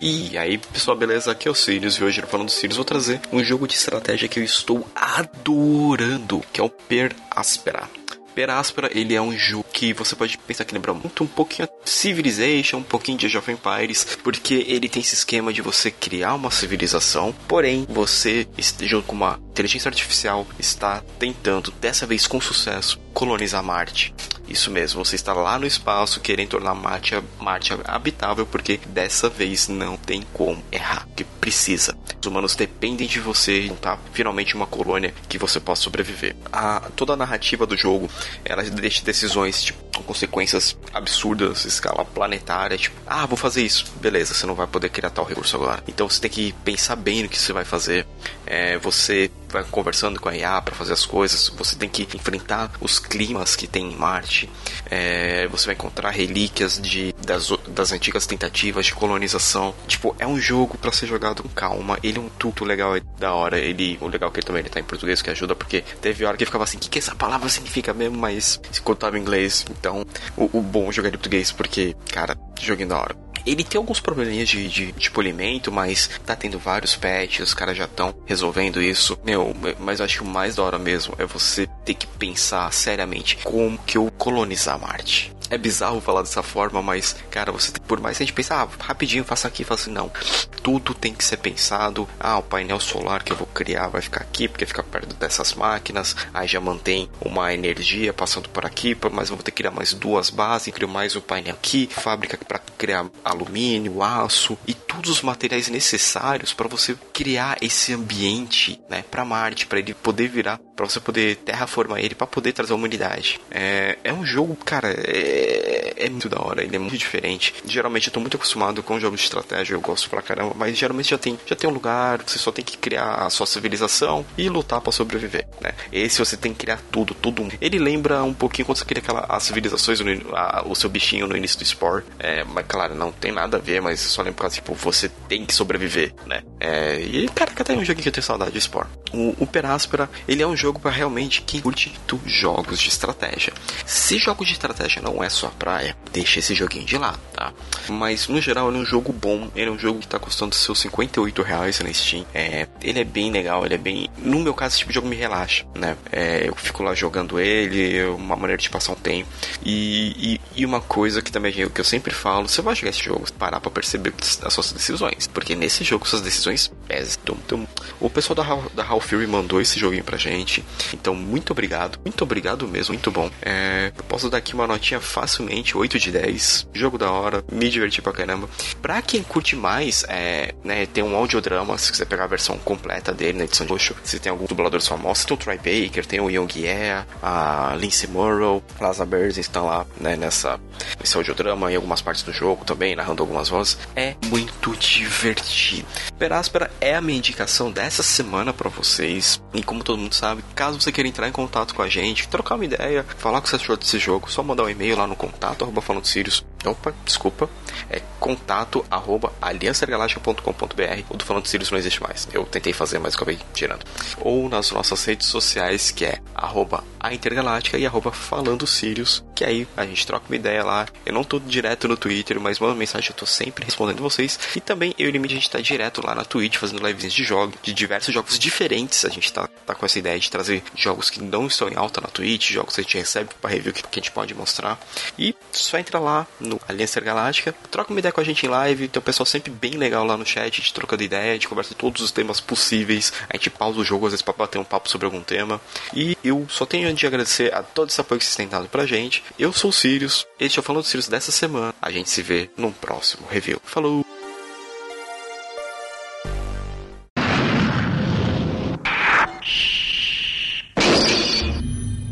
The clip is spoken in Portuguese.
E aí, pessoal, beleza? Aqui é o Sirius e hoje, falando do Sirius, vou trazer um jogo de estratégia que eu estou adorando, que é o Per Aspera. Per Aspera, ele é um jogo que você pode pensar que lembra muito um pouquinho Civilization, um pouquinho de Age of Empires, porque ele tem esse esquema de você criar uma civilização, porém você, junto com uma inteligência artificial, está tentando, dessa vez com sucesso, colonizar Marte. Isso mesmo, você está lá no espaço querendo tornar Marte, Marte habitável, porque dessa vez não tem como errar, que precisa. Os humanos dependem de você montar finalmente uma colônia que você possa sobreviver. A, toda a narrativa do jogo, ela deixa decisões tipo, com consequências absurdas, escala planetária, tipo, ah, vou fazer isso. Beleza, você não vai poder criar tal recurso agora. Então você tem que pensar bem no que você vai fazer. É, você vai conversando com a IA para fazer as coisas. Você tem que enfrentar os climas que tem em Marte. É, você vai encontrar relíquias de, das, das antigas tentativas de colonização. Tipo, é um jogo para ser jogado com calma. Ele é um tuto legal é da hora. Ele, o legal é que ele também ele tá em português, que ajuda, porque teve hora que ficava assim, o que, que essa palavra significa mesmo? Mas se contava em inglês. Então, o, o bom é jogar em português, porque, cara, joguinho da hora. Ele tem alguns probleminhas de, de, de, polimento, mas tá tendo vários patches, os caras já estão resolvendo isso. Meu, mas acho que o mais da hora mesmo é você ter que pensar seriamente como que eu colonizar Marte. É bizarro falar dessa forma, mas, cara, você tem, por mais que a gente pense, ah, rapidinho, faça aqui, faça assim, não. Tudo tem que ser pensado. Ah, o painel solar que eu vou criar vai ficar aqui, porque fica perto dessas máquinas. Aí já mantém uma energia passando por aqui, mas eu vou ter que criar mais duas bases, crio mais um painel aqui, fábrica para criar alumínio, aço e todos os materiais necessários para você criar esse ambiente, né, para Marte, para ele poder virar, para você poder terraformar ele, para poder trazer a humanidade. É, é um jogo, cara, é é, muito da hora, ele é muito diferente. Geralmente eu tô muito acostumado com jogos de estratégia, eu gosto pra caramba, mas geralmente já tem, já tem um lugar, você só tem que criar a sua civilização e lutar para sobreviver, né? Esse você tem que criar tudo, tudo. Ele lembra um pouquinho quando você cria aquela, as civilizações, no, a, o seu bichinho no início do Spore. É, mas claro, não tem nada a ver, mas só lembra tipo, você tem que sobreviver, né? É, e, cara, até um jogo que eu tenho saudade de Spore. O, Peráspera, ele é um jogo para realmente quem curte jogos de estratégia. Se jogos de estratégia não é é sua praia, deixa esse joguinho de lado, tá? Mas no geral ele é um jogo bom, ele é um jogo que tá custando seus 58 reais na Steam. É, ele é bem legal, ele é bem. No meu caso, esse tipo de jogo me relaxa, né? É, eu fico lá jogando ele, é uma maneira de passar um tempo. E, e, e, uma coisa que também que eu sempre falo: você vai jogar esse jogo, parar pra perceber as suas decisões. Porque nesse jogo suas decisões pesam. Então, o pessoal da, da Hall Fury mandou esse joguinho pra gente. Então, muito obrigado, muito obrigado mesmo, muito bom. É, eu posso dar aqui uma notinha facilmente 8 de 10. Jogo da hora, me diverti pra caramba. Pra quem curte mais, é, né, tem um audiodrama, se quiser pegar a versão completa dele na edição de luxo, se tem algum dublador famosos, tem o Troy Baker, tem o Young Yeah, a Lindsay Murrow, Laza Berzin estão lá, né, nessa, nesse audiodrama e algumas partes do jogo também, narrando algumas vozes. É muito divertido. Peráspera é a minha indicação dessa semana para vocês. E como todo mundo sabe, caso você queira entrar em contato com a gente, trocar uma ideia, falar o que você achou desse jogo, só mandar um e-mail lá no contato arroba falando. Opa, desculpa. É contato arroba aliançagaláctica.com.br. O do Falando Sirius não existe mais. Eu tentei fazer, mas acabei tirando. Ou nas nossas redes sociais, que é arroba a Intergaláctica e arroba Falando Sirius, que aí a gente troca uma ideia lá. Eu não tô direto no Twitter, mas manda mensagem, eu tô sempre respondendo vocês. E também eu e o Limite, a gente tá direto lá na Twitch, fazendo lives de jogos, de diversos jogos diferentes. A gente tá, tá com essa ideia de trazer jogos que não estão em alta na Twitch, jogos que a gente recebe para review que, que a gente pode mostrar. E só entra lá no Aliança Galáctica, troca uma ideia com a gente em live, tem um pessoal sempre bem legal lá no chat, a gente trocando ideia, gente conversa todos os temas possíveis, a gente pausa o jogo às vezes pra bater um papo sobre algum tema. E eu só tenho de agradecer a todo esse apoio que vocês têm dado pra gente. Eu sou o Sirius, este é o Falando do Sirius dessa semana. A gente se vê num próximo review. Falou!